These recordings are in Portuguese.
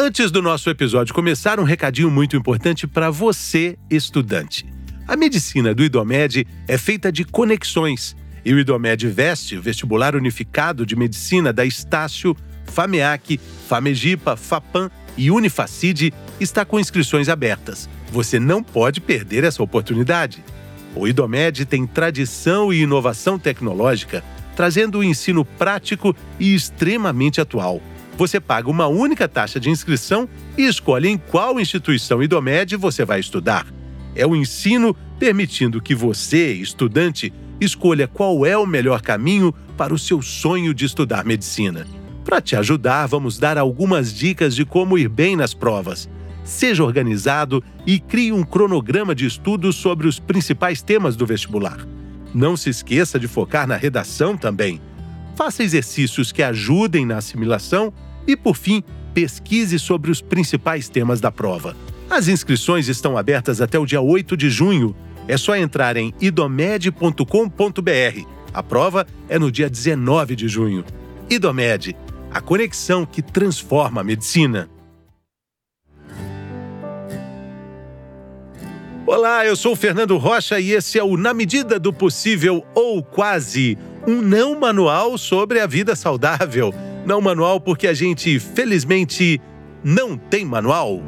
Antes do nosso episódio começar, um recadinho muito importante para você, estudante. A medicina do IDOMED é feita de conexões e o IDOMED Veste, vestibular unificado de medicina da Estácio, FAMEAC, FAMEGIPA, FAPAM e Unifacide, está com inscrições abertas. Você não pode perder essa oportunidade. O IDOMED tem tradição e inovação tecnológica, trazendo o ensino prático e extremamente atual você paga uma única taxa de inscrição e escolhe em qual instituição IDOMED você vai estudar. É o ensino permitindo que você, estudante, escolha qual é o melhor caminho para o seu sonho de estudar medicina. Para te ajudar, vamos dar algumas dicas de como ir bem nas provas. Seja organizado e crie um cronograma de estudos sobre os principais temas do vestibular. Não se esqueça de focar na redação também. Faça exercícios que ajudem na assimilação e, por fim, pesquise sobre os principais temas da prova. As inscrições estão abertas até o dia 8 de junho. É só entrar em idomed.com.br. A prova é no dia 19 de junho. Idomed, a conexão que transforma a medicina. Olá, eu sou o Fernando Rocha e esse é o Na Medida do Possível ou Quase, um não manual sobre a vida saudável não manual porque a gente, felizmente, não tem manual.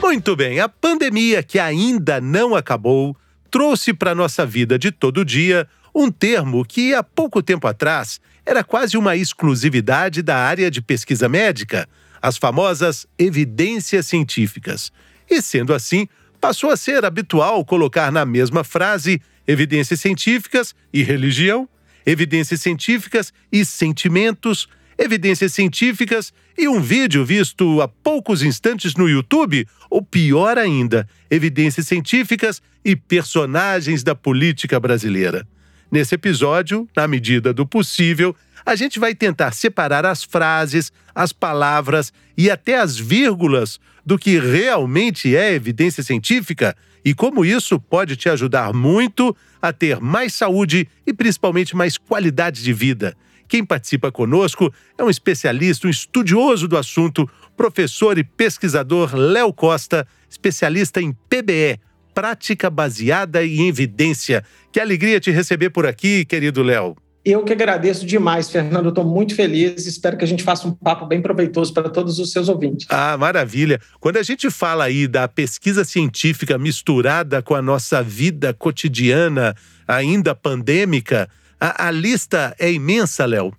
Muito bem, a pandemia que ainda não acabou trouxe para nossa vida de todo dia um termo que há pouco tempo atrás era quase uma exclusividade da área de pesquisa médica, as famosas evidências científicas. E sendo assim, passou a ser habitual colocar na mesma frase evidências científicas e religião, evidências científicas e sentimentos, evidências científicas e um vídeo visto há poucos instantes no YouTube, ou pior ainda, evidências científicas e personagens da política brasileira. Nesse episódio, na medida do possível, a gente vai tentar separar as frases, as palavras e até as vírgulas do que realmente é evidência científica e como isso pode te ajudar muito a ter mais saúde e principalmente mais qualidade de vida. Quem participa conosco é um especialista, um estudioso do assunto, professor e pesquisador Léo Costa, especialista em PBE, prática baseada em evidência. Que alegria te receber por aqui, querido Léo. Eu que agradeço demais, Fernando. Estou muito feliz. Espero que a gente faça um papo bem proveitoso para todos os seus ouvintes. Ah, maravilha. Quando a gente fala aí da pesquisa científica misturada com a nossa vida cotidiana, ainda pandêmica, a, a lista é imensa, Léo.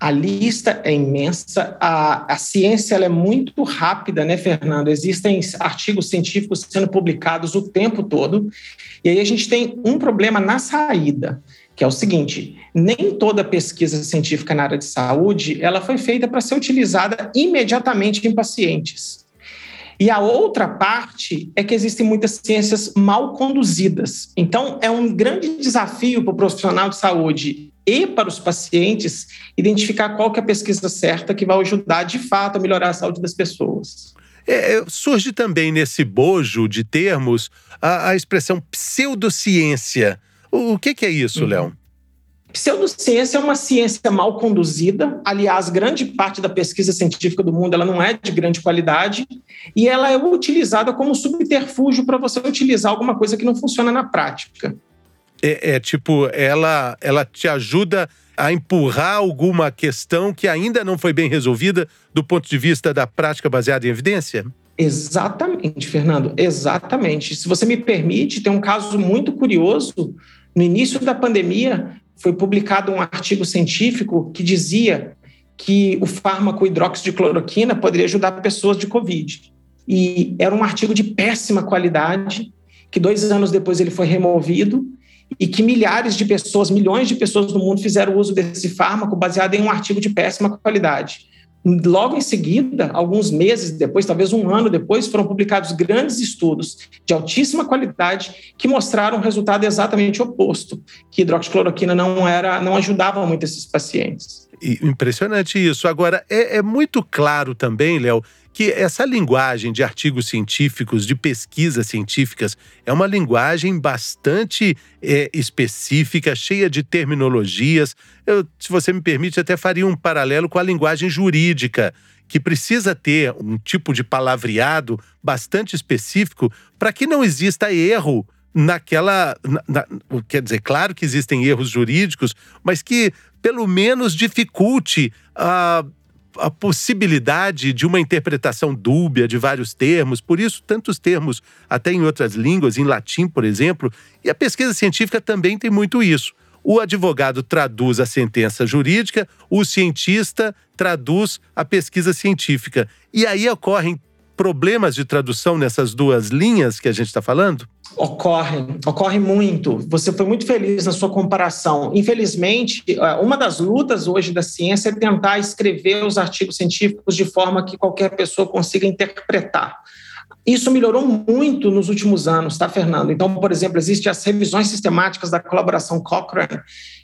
A lista é imensa, a, a ciência é muito rápida, né, Fernando? Existem artigos científicos sendo publicados o tempo todo, e aí a gente tem um problema na saída que é o seguinte: nem toda pesquisa científica na área de saúde ela foi feita para ser utilizada imediatamente em pacientes. E a outra parte é que existem muitas ciências mal conduzidas. Então, é um grande desafio para o profissional de saúde e para os pacientes identificar qual que é a pesquisa certa que vai ajudar de fato a melhorar a saúde das pessoas. É, surge também nesse bojo de termos a, a expressão pseudociência. O que, que é isso, uhum. Léo? Pseudociência é uma ciência mal conduzida. Aliás, grande parte da pesquisa científica do mundo ela não é de grande qualidade e ela é utilizada como subterfúgio para você utilizar alguma coisa que não funciona na prática. É, é, tipo, ela, ela te ajuda a empurrar alguma questão que ainda não foi bem resolvida do ponto de vista da prática baseada em evidência? Exatamente, Fernando, exatamente. Se você me permite, tem um caso muito curioso. No início da pandemia, foi publicado um artigo científico que dizia que o fármaco hidroxicloroquina poderia ajudar pessoas de Covid. E era um artigo de péssima qualidade, que dois anos depois ele foi removido, e que milhares de pessoas, milhões de pessoas no mundo fizeram uso desse fármaco baseado em um artigo de péssima qualidade. Logo em seguida, alguns meses depois, talvez um ano depois, foram publicados grandes estudos de altíssima qualidade que mostraram um resultado exatamente oposto, que hidroxicloroquina não era, não ajudava muito esses pacientes. Impressionante isso. Agora, é, é muito claro também, Léo, que essa linguagem de artigos científicos, de pesquisas científicas, é uma linguagem bastante é, específica, cheia de terminologias. Eu, se você me permite, até faria um paralelo com a linguagem jurídica, que precisa ter um tipo de palavreado bastante específico para que não exista erro naquela. Na, na, quer dizer, claro que existem erros jurídicos, mas que pelo menos dificulte a, a possibilidade de uma interpretação dúbia de vários termos, por isso, tantos termos, até em outras línguas, em latim, por exemplo, e a pesquisa científica também tem muito isso. O advogado traduz a sentença jurídica, o cientista traduz a pesquisa científica. E aí ocorrem problemas de tradução nessas duas linhas que a gente está falando? Ocorre, ocorre muito. Você foi muito feliz na sua comparação. Infelizmente, é, uma das lutas hoje da ciência é tentar escrever os artigos científicos de forma que qualquer pessoa consiga interpretar. Isso melhorou muito nos últimos anos, tá, Fernando? Então, por exemplo, existem as revisões sistemáticas da colaboração Cochrane,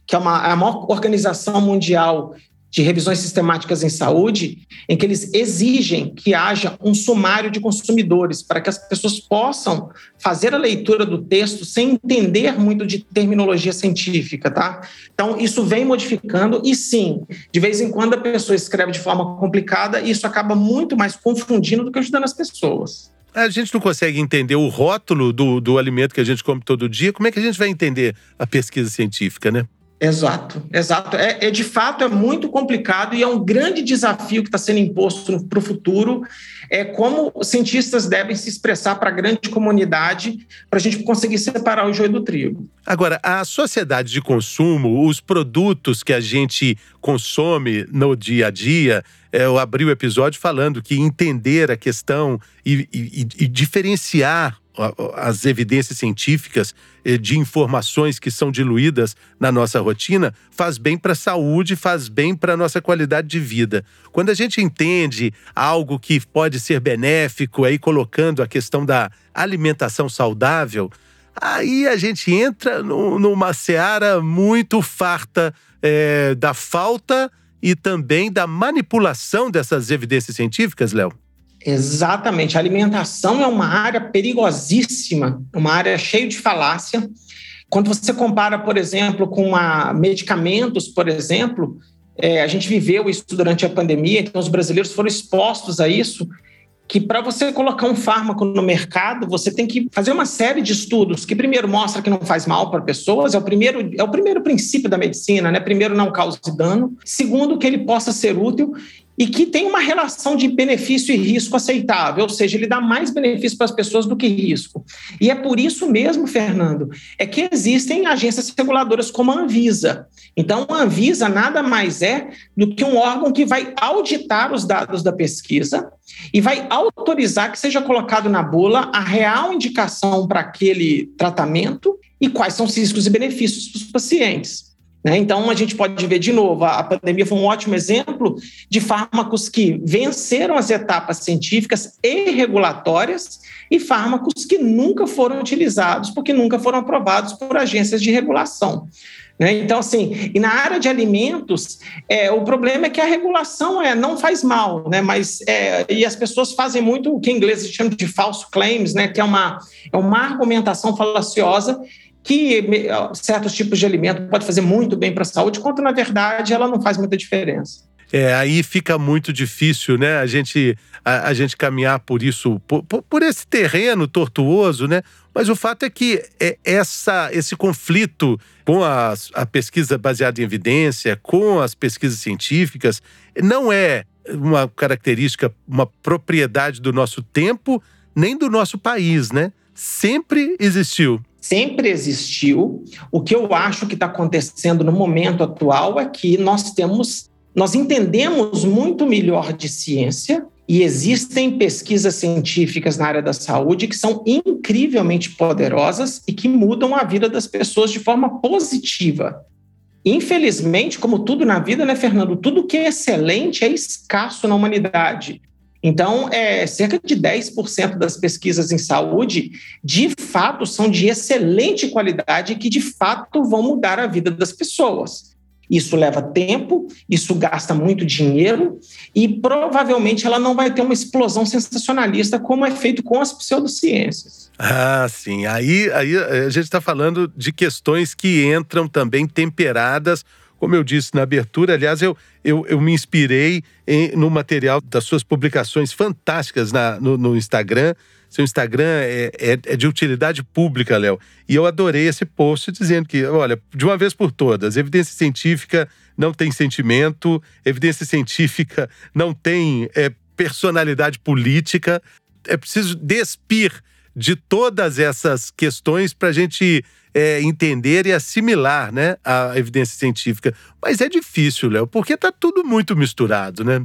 que é, uma, é a maior organização mundial de revisões sistemáticas em saúde, em que eles exigem que haja um sumário de consumidores, para que as pessoas possam fazer a leitura do texto sem entender muito de terminologia científica, tá? Então, isso vem modificando, e sim, de vez em quando a pessoa escreve de forma complicada, e isso acaba muito mais confundindo do que ajudando as pessoas. A gente não consegue entender o rótulo do, do alimento que a gente come todo dia, como é que a gente vai entender a pesquisa científica, né? Exato, exato. É, é, de fato é muito complicado e é um grande desafio que está sendo imposto para o futuro. É como cientistas devem se expressar para a grande comunidade para a gente conseguir separar o joio do trigo. Agora, a sociedade de consumo, os produtos que a gente consome no dia a dia, é, eu abri o episódio falando que entender a questão e, e, e diferenciar as evidências científicas eh, de informações que são diluídas na nossa rotina faz bem para a saúde, faz bem para a nossa qualidade de vida. Quando a gente entende algo que pode ser benéfico, aí colocando a questão da alimentação saudável, aí a gente entra no, numa seara muito farta é, da falta e também da manipulação dessas evidências científicas, Léo. Exatamente. A alimentação é uma área perigosíssima, uma área cheia de falácia. Quando você compara, por exemplo, com a medicamentos, por exemplo, é, a gente viveu isso durante a pandemia, então os brasileiros foram expostos a isso, que para você colocar um fármaco no mercado, você tem que fazer uma série de estudos que primeiro mostra que não faz mal para pessoas, é o primeiro é o primeiro princípio da medicina, né? Primeiro não cause dano, segundo que ele possa ser útil e que tem uma relação de benefício e risco aceitável, ou seja, ele dá mais benefício para as pessoas do que risco. E é por isso mesmo, Fernando, é que existem agências reguladoras como a Anvisa. Então, a Anvisa nada mais é do que um órgão que vai auditar os dados da pesquisa e vai autorizar que seja colocado na bula a real indicação para aquele tratamento e quais são os riscos e benefícios para os pacientes. Né? Então, a gente pode ver de novo, a pandemia foi um ótimo exemplo de fármacos que venceram as etapas científicas e regulatórias e fármacos que nunca foram utilizados porque nunca foram aprovados por agências de regulação. Né? Então, assim, e na área de alimentos, é, o problema é que a regulação é, não faz mal, né? mas é, e as pessoas fazem muito o que em inglês chama de false claims, né? que é uma, é uma argumentação falaciosa que certos tipos de alimento pode fazer muito bem para a saúde, quando na verdade ela não faz muita diferença. É, aí fica muito difícil, né? A gente, a, a gente caminhar por isso, por, por, esse terreno tortuoso, né? Mas o fato é que é essa, esse conflito com a, a pesquisa baseada em evidência, com as pesquisas científicas, não é uma característica, uma propriedade do nosso tempo, nem do nosso país, né? Sempre existiu sempre existiu. O que eu acho que está acontecendo no momento atual é que nós temos, nós entendemos muito melhor de ciência e existem pesquisas científicas na área da saúde que são incrivelmente poderosas e que mudam a vida das pessoas de forma positiva. Infelizmente, como tudo na vida, né, Fernando? Tudo que é excelente é escasso na humanidade. Então, é, cerca de 10% das pesquisas em saúde, de fato, são de excelente qualidade e que, de fato, vão mudar a vida das pessoas. Isso leva tempo, isso gasta muito dinheiro e provavelmente ela não vai ter uma explosão sensacionalista como é feito com as pseudociências. Ah, sim. Aí, aí a gente está falando de questões que entram também temperadas como eu disse na abertura, aliás, eu, eu, eu me inspirei em, no material das suas publicações fantásticas na, no, no Instagram. Seu Instagram é, é, é de utilidade pública, Léo. E eu adorei esse post dizendo que, olha, de uma vez por todas, evidência científica não tem sentimento, evidência científica não tem é, personalidade política. É preciso despir de todas essas questões para a gente é, entender e assimilar né, a evidência científica. Mas é difícil, Léo, porque está tudo muito misturado, né?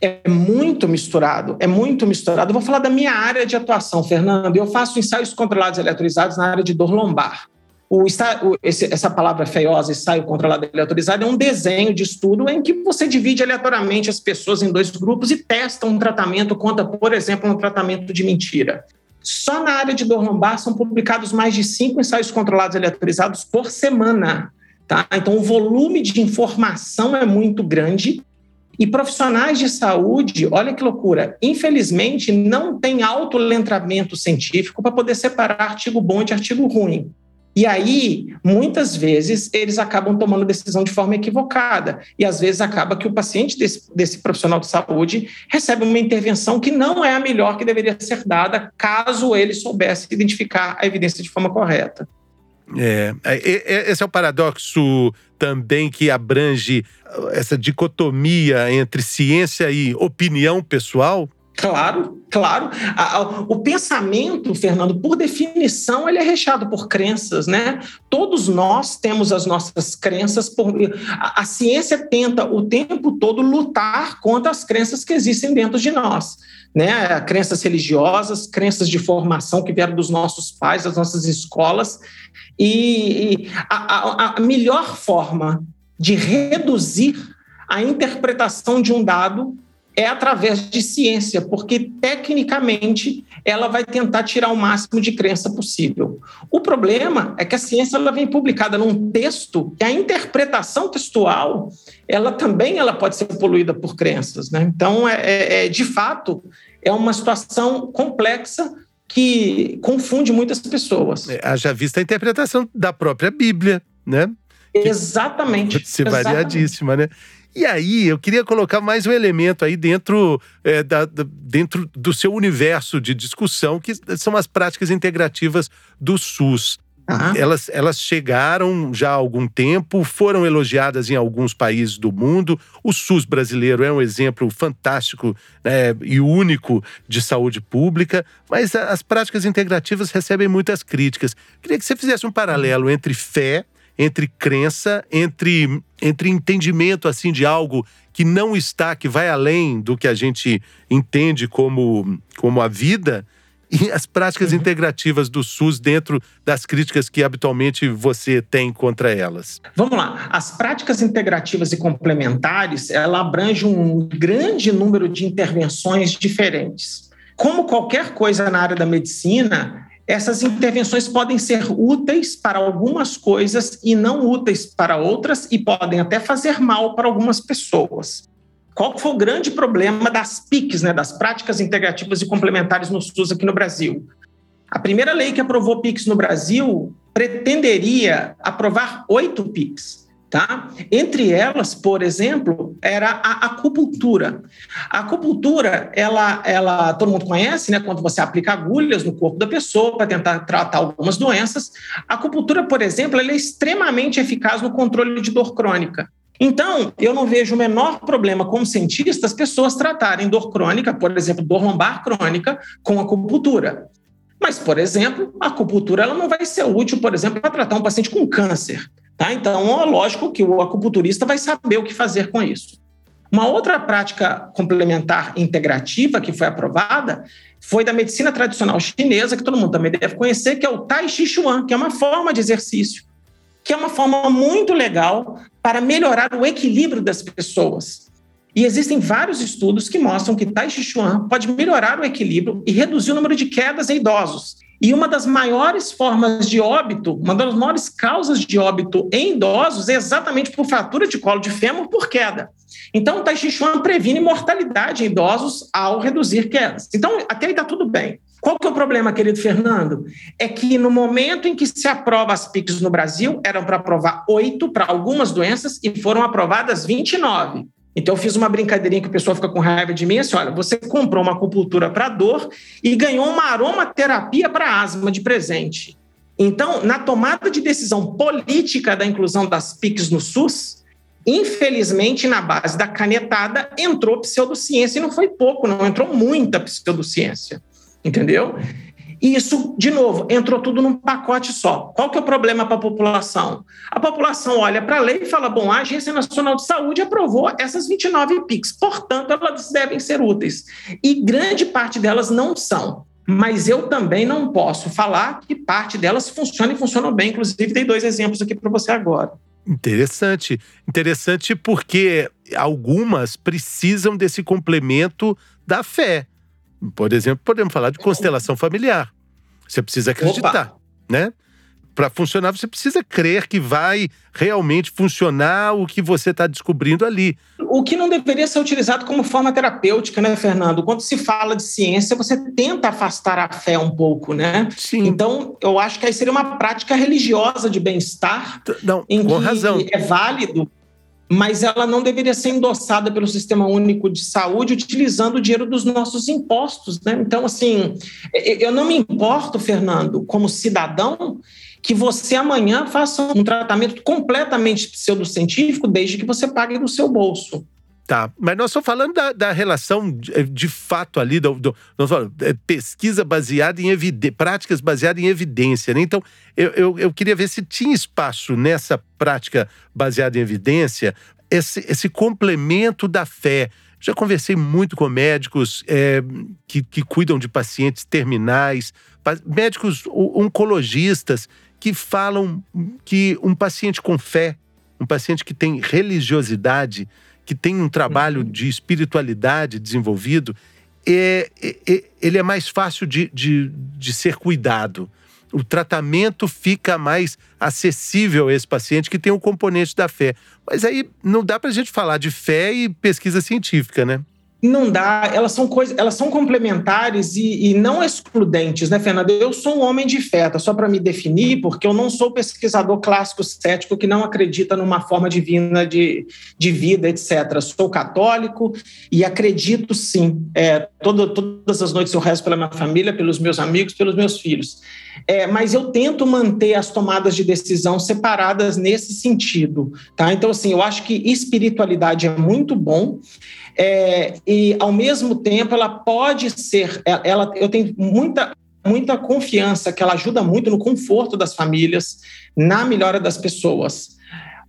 É muito misturado, é muito misturado. Eu vou falar da minha área de atuação, Fernando. Eu faço ensaios controlados eletrizados na área de dor lombar. O, esse, essa palavra feiosa, ensaio controlado eletrorizado, é um desenho de estudo em que você divide aleatoriamente as pessoas em dois grupos e testa um tratamento contra, por exemplo, um tratamento de mentira. Só na área de dor lombar são publicados mais de cinco ensaios controlados eletrizados por semana. Tá? Então, o volume de informação é muito grande e profissionais de saúde, olha que loucura, infelizmente não tem autoletramento científico para poder separar artigo bom de artigo ruim. E aí, muitas vezes, eles acabam tomando decisão de forma equivocada. E às vezes acaba que o paciente desse, desse, profissional de saúde recebe uma intervenção que não é a melhor que deveria ser dada, caso ele soubesse identificar a evidência de forma correta. É, é esse é o paradoxo também que abrange essa dicotomia entre ciência e opinião pessoal? Claro, claro. O pensamento, Fernando, por definição, ele é recheado por crenças, né? Todos nós temos as nossas crenças. Por... A ciência tenta o tempo todo lutar contra as crenças que existem dentro de nós, né? Crenças religiosas, crenças de formação que vieram dos nossos pais, das nossas escolas. E a, a, a melhor forma de reduzir a interpretação de um dado é através de ciência, porque tecnicamente ela vai tentar tirar o máximo de crença possível. O problema é que a ciência ela vem publicada num texto que a interpretação textual ela também ela pode ser poluída por crenças, né? Então é, é, é de fato é uma situação complexa que confunde muitas pessoas. É, haja vista a interpretação da própria Bíblia, né? Exatamente. Ser variadíssima, né? E aí, eu queria colocar mais um elemento aí dentro, é, da, da, dentro do seu universo de discussão, que são as práticas integrativas do SUS. Uhum. Elas, elas chegaram já há algum tempo, foram elogiadas em alguns países do mundo. O SUS brasileiro é um exemplo fantástico né, e único de saúde pública, mas as práticas integrativas recebem muitas críticas. Queria que você fizesse um paralelo entre fé entre crença, entre, entre entendimento assim de algo que não está, que vai além do que a gente entende como, como a vida, e as práticas uhum. integrativas do SUS dentro das críticas que habitualmente você tem contra elas? Vamos lá. As práticas integrativas e complementares, ela abrange um grande número de intervenções diferentes. Como qualquer coisa na área da medicina, essas intervenções podem ser úteis para algumas coisas e não úteis para outras, e podem até fazer mal para algumas pessoas. Qual foi o grande problema das PICs, né, das práticas integrativas e complementares no SUS aqui no Brasil? A primeira lei que aprovou PICs no Brasil pretenderia aprovar oito PICs. Tá? Entre elas, por exemplo, era a acupuntura. A acupuntura, ela, ela todo mundo conhece, né? Quando você aplica agulhas no corpo da pessoa para tentar tratar algumas doenças. A acupuntura, por exemplo, ela é extremamente eficaz no controle de dor crônica. Então, eu não vejo o menor problema como cientista as pessoas tratarem dor crônica, por exemplo, dor lombar crônica, com acupuntura. Mas, por exemplo, a acupuntura ela não vai ser útil, por exemplo, para tratar um paciente com câncer. Tá? Então, é lógico que o acupunturista vai saber o que fazer com isso. Uma outra prática complementar integrativa que foi aprovada foi da medicina tradicional chinesa, que todo mundo também deve conhecer, que é o Tai Chi Chuan, que é uma forma de exercício, que é uma forma muito legal para melhorar o equilíbrio das pessoas. E existem vários estudos que mostram que Tai Chi Chuan pode melhorar o equilíbrio e reduzir o número de quedas em idosos. E uma das maiores formas de óbito, uma das maiores causas de óbito em idosos é exatamente por fratura de colo de fêmur por queda. Então, o Tai Chi Chuan previne mortalidade em idosos ao reduzir quedas. Então, até aí está tudo bem. Qual que é o problema, querido Fernando? É que no momento em que se aprova as PICs no Brasil, eram para aprovar oito para algumas doenças e foram aprovadas 29. Então, eu fiz uma brincadeirinha que o pessoal fica com raiva de mim, assim, olha, você comprou uma acupuntura para dor e ganhou uma aromaterapia para asma de presente. Então, na tomada de decisão política da inclusão das PICs no SUS, infelizmente, na base da canetada, entrou pseudociência, e não foi pouco, não, entrou muita pseudociência, entendeu? E isso, de novo, entrou tudo num pacote só. Qual que é o problema para a população? A população olha para a lei e fala: bom, a Agência Nacional de Saúde aprovou essas 29 PICs, portanto, elas devem ser úteis. E grande parte delas não são. Mas eu também não posso falar que parte delas funciona e funcionam bem. Inclusive, dei dois exemplos aqui para você agora. Interessante. Interessante porque algumas precisam desse complemento da fé. Por exemplo, podemos falar de constelação familiar. Você precisa acreditar, Opa. né? Para funcionar, você precisa crer que vai realmente funcionar o que você está descobrindo ali. O que não deveria ser utilizado como forma terapêutica, né, Fernando? Quando se fala de ciência, você tenta afastar a fé um pouco, né? Sim. Então, eu acho que aí seria uma prática religiosa de bem-estar. Não, com razão. É válido mas ela não deveria ser endossada pelo Sistema Único de Saúde utilizando o dinheiro dos nossos impostos. Né? Então, assim, eu não me importo, Fernando, como cidadão, que você amanhã faça um tratamento completamente pseudocientífico, desde que você pague do seu bolso. Tá, mas nós estamos falando da, da relação de, de, fato ali, do, do, nós falamos, é, pesquisa baseada em evidência, práticas baseadas em evidência, né? Então, eu, eu, eu, queria ver se tinha espaço nessa prática baseada em evidência, esse, esse complemento da fé. Já conversei muito com médicos é, que, que cuidam de pacientes terminais, médicos oncologistas que falam que um paciente com fé, um paciente que tem religiosidade, que tem um trabalho uhum. de espiritualidade desenvolvido, é, é, é, ele é mais fácil de, de, de ser cuidado. O tratamento fica mais acessível a esse paciente que tem o um componente da fé. Mas aí não dá para a gente falar de fé e pesquisa científica, né? Não dá, elas são coisas, elas são complementares e, e, não excludentes, né, Fernanda? Eu sou um homem de fé, tá? só para me definir, porque eu não sou pesquisador clássico cético que não acredita numa forma divina de, de vida, etc. Sou católico e acredito sim. É, todo, todas as noites eu rezo pela minha família, pelos meus amigos, pelos meus filhos. É, mas eu tento manter as tomadas de decisão separadas nesse sentido, tá? Então, assim, eu acho que espiritualidade é muito bom. É, e, ao mesmo tempo, ela pode ser, é, ela, eu tenho muita, muita confiança que ela ajuda muito no conforto das famílias, na melhora das pessoas.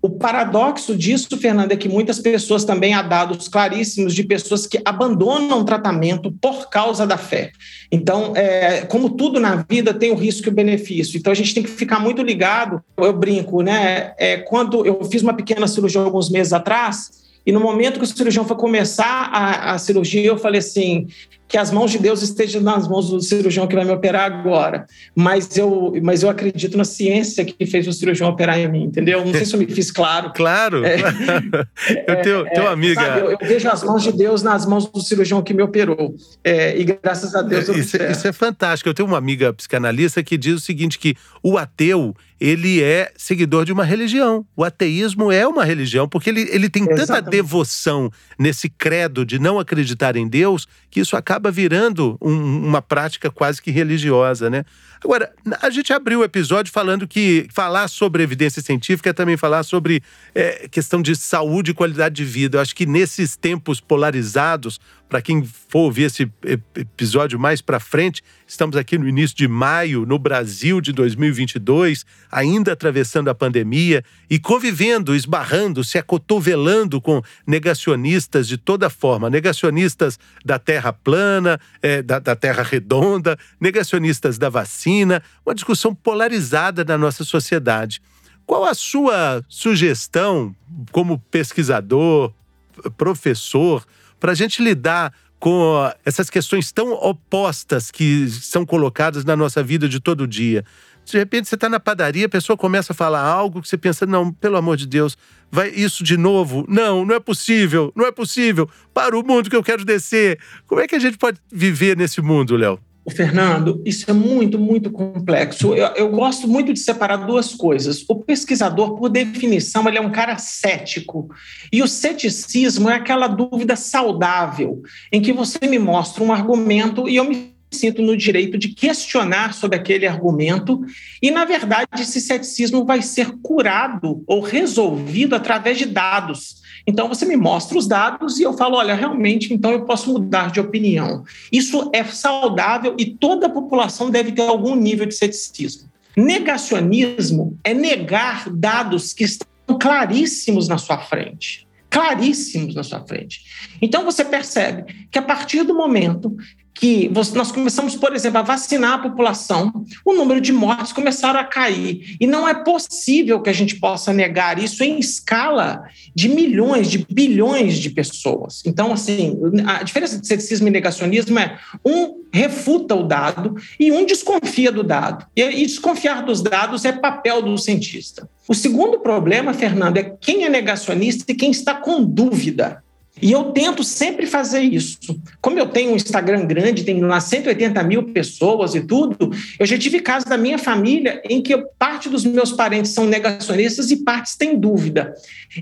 O paradoxo disso, Fernando, é que muitas pessoas também há dados claríssimos de pessoas que abandonam o tratamento por causa da fé. Então, é, como tudo na vida, tem o risco e o benefício. Então, a gente tem que ficar muito ligado. Eu brinco, né? É, quando eu fiz uma pequena cirurgia alguns meses atrás, e no momento que o cirurgião foi começar a, a cirurgia, eu falei assim: que as mãos de Deus estejam nas mãos do cirurgião que vai me operar agora. Mas eu, mas eu acredito na ciência que fez o cirurgião operar em mim, entendeu? Não sei se eu me fiz claro. Claro. É, eu tenho, é, tenho uma amiga. Sabe, eu, eu, vejo as mãos de Deus nas mãos do cirurgião que me operou. É, e graças a Deus eu isso, isso é fantástico. Eu tenho uma amiga psicanalista que diz o seguinte: que o ateu ele é seguidor de uma religião. O ateísmo é uma religião, porque ele, ele tem Exatamente. tanta devoção nesse credo de não acreditar em Deus que isso acaba acaba virando um, uma prática quase que religiosa, né? Agora, a gente abriu o episódio falando que falar sobre evidência científica é também falar sobre é, questão de saúde e qualidade de vida. Eu acho que nesses tempos polarizados, para quem for ouvir esse episódio mais para frente, estamos aqui no início de maio, no Brasil de 2022, ainda atravessando a pandemia e convivendo, esbarrando, se acotovelando com negacionistas de toda forma negacionistas da Terra plana, é, da, da Terra redonda, negacionistas da vacina, uma discussão polarizada na nossa sociedade. Qual a sua sugestão como pesquisador, professor, para a gente lidar com essas questões tão opostas que são colocadas na nossa vida de todo dia. De repente você está na padaria, a pessoa começa a falar algo que você pensa, não, pelo amor de Deus, vai isso de novo? Não, não é possível, não é possível. Para o mundo que eu quero descer. Como é que a gente pode viver nesse mundo, Léo? Fernando, isso é muito, muito complexo. Eu, eu, gosto muito de separar duas coisas. O pesquisador, por definição, ele é um cara cético. E o ceticismo é aquela dúvida saudável, em que você me mostra um argumento e eu me sinto no direito de questionar sobre aquele argumento, e, na verdade, esse ceticismo vai ser curado ou resolvido através de dados. Então, você me mostra os dados e eu falo: olha, realmente, então eu posso mudar de opinião. Isso é saudável e toda a população deve ter algum nível de ceticismo. Negacionismo é negar dados que estão claríssimos na sua frente claríssimos na sua frente. Então você percebe que a partir do momento que nós começamos, por exemplo, a vacinar a população, o número de mortes começaram a cair. E não é possível que a gente possa negar isso em escala de milhões, de bilhões de pessoas. Então, assim, a diferença de ceticismo e negacionismo é um refuta o dado e um desconfia do dado. E desconfiar dos dados é papel do cientista. O segundo problema, Fernando, é quem é negacionista e quem está com dúvida. E eu tento sempre fazer isso. Como eu tenho um Instagram grande, tem lá 180 mil pessoas e tudo, eu já tive casos da minha família em que parte dos meus parentes são negacionistas e partes têm dúvida.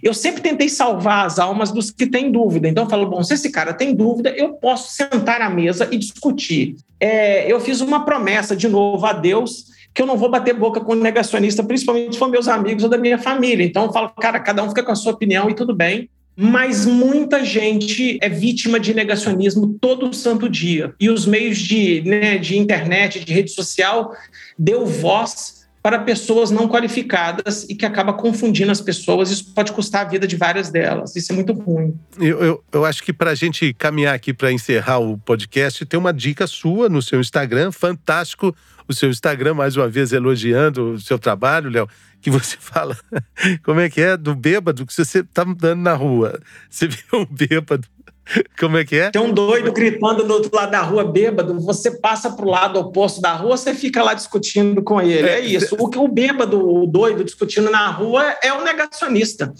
Eu sempre tentei salvar as almas dos que têm dúvida. Então eu falo, bom, se esse cara tem dúvida, eu posso sentar à mesa e discutir. É, eu fiz uma promessa de novo a Deus que eu não vou bater boca com negacionista, principalmente com meus amigos ou da minha família. Então eu falo, cara, cada um fica com a sua opinião e tudo bem mas muita gente é vítima de negacionismo todo santo dia. E os meios de, né, de internet, de rede social, deu voz para pessoas não qualificadas e que acaba confundindo as pessoas. Isso pode custar a vida de várias delas. Isso é muito ruim. Eu, eu, eu acho que para a gente caminhar aqui para encerrar o podcast, tem uma dica sua no seu Instagram, fantástico o seu Instagram, mais uma vez elogiando o seu trabalho, Léo que você fala, como é que é? Do bêbado que você tá andando na rua. Você vê um bêbado. Como é que é? Tem um doido gritando do outro lado da rua, bêbado. Você passa para o lado oposto da rua, você fica lá discutindo com ele. É, é isso. O que o bêbado, o doido discutindo na rua é o negacionista.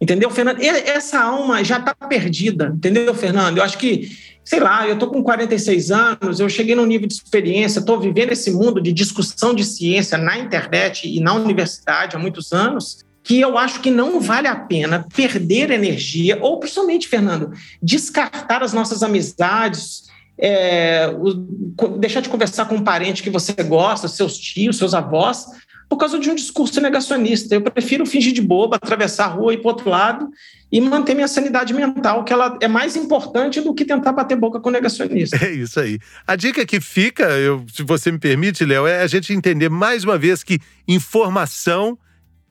Entendeu, Fernando? Essa alma já está perdida, entendeu, Fernando? Eu acho que sei lá, eu estou com 46 anos, eu cheguei num nível de experiência, estou vivendo esse mundo de discussão de ciência na internet e na universidade há muitos anos, que eu acho que não vale a pena perder energia, ou principalmente, Fernando, descartar as nossas amizades, é, deixar de conversar com um parente que você gosta, seus tios, seus avós, por causa de um discurso negacionista. Eu prefiro fingir de boba, atravessar a rua e ir para outro lado e manter minha sanidade mental, que ela é mais importante do que tentar bater boca com negacionista. É isso aí. A dica que fica, eu, se você me permite, Léo, é a gente entender mais uma vez que informação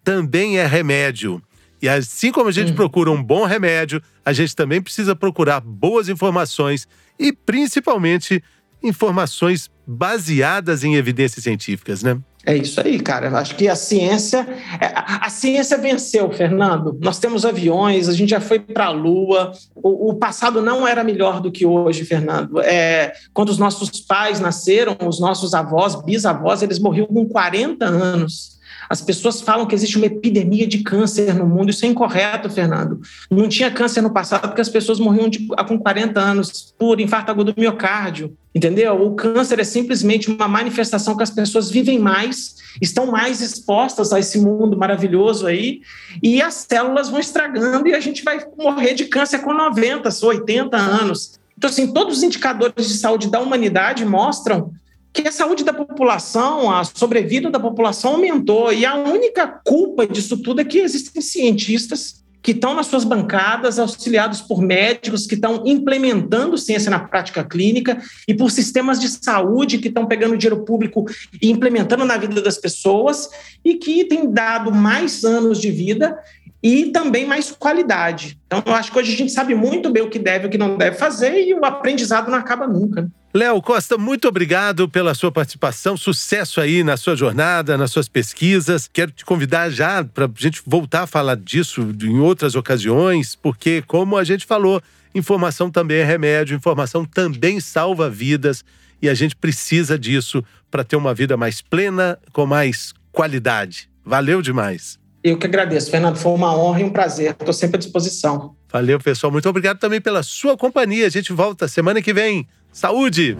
também é remédio. E assim como a gente uhum. procura um bom remédio, a gente também precisa procurar boas informações e principalmente informações baseadas em evidências científicas, né? É isso aí, cara. Acho que a ciência, é, a ciência venceu, Fernando. Nós temos aviões, a gente já foi para a Lua. O, o, passado não era melhor do que hoje, Fernando. É, quando os nossos pais nasceram, os nossos avós, bisavós, eles morriam com 40 anos. As pessoas falam que existe uma epidemia de câncer no mundo. Isso é incorreto, Fernando. Não tinha câncer no passado porque as pessoas morriam de, com 40 anos por infarto agudo do miocárdio. Entendeu? O câncer é simplesmente uma manifestação que as pessoas vivem mais, estão mais expostas a esse mundo maravilhoso aí, e as células vão estragando e a gente vai morrer de câncer com 90, 80 anos. Então, assim, todos os indicadores de saúde da humanidade mostram que a saúde da população, a sobrevida da população aumentou. E a única culpa disso tudo é que existem cientistas que estão nas suas bancadas, auxiliados por médicos que estão implementando ciência na prática clínica e por sistemas de saúde que estão pegando dinheiro público e implementando na vida das pessoas e que têm dado mais anos de vida e também mais qualidade. Então, eu acho que hoje a gente sabe muito bem o que deve e o que não deve fazer e o aprendizado não acaba nunca. Léo Costa, muito obrigado pela sua participação. Sucesso aí na sua jornada, nas suas pesquisas. Quero te convidar já para a gente voltar a falar disso em outras ocasiões, porque, como a gente falou, informação também é remédio, informação também salva vidas e a gente precisa disso para ter uma vida mais plena, com mais qualidade. Valeu demais. Eu que agradeço, Fernando. Foi uma honra e um prazer. Estou sempre à disposição. Valeu, pessoal. Muito obrigado também pela sua companhia. A gente volta semana que vem. Saúde!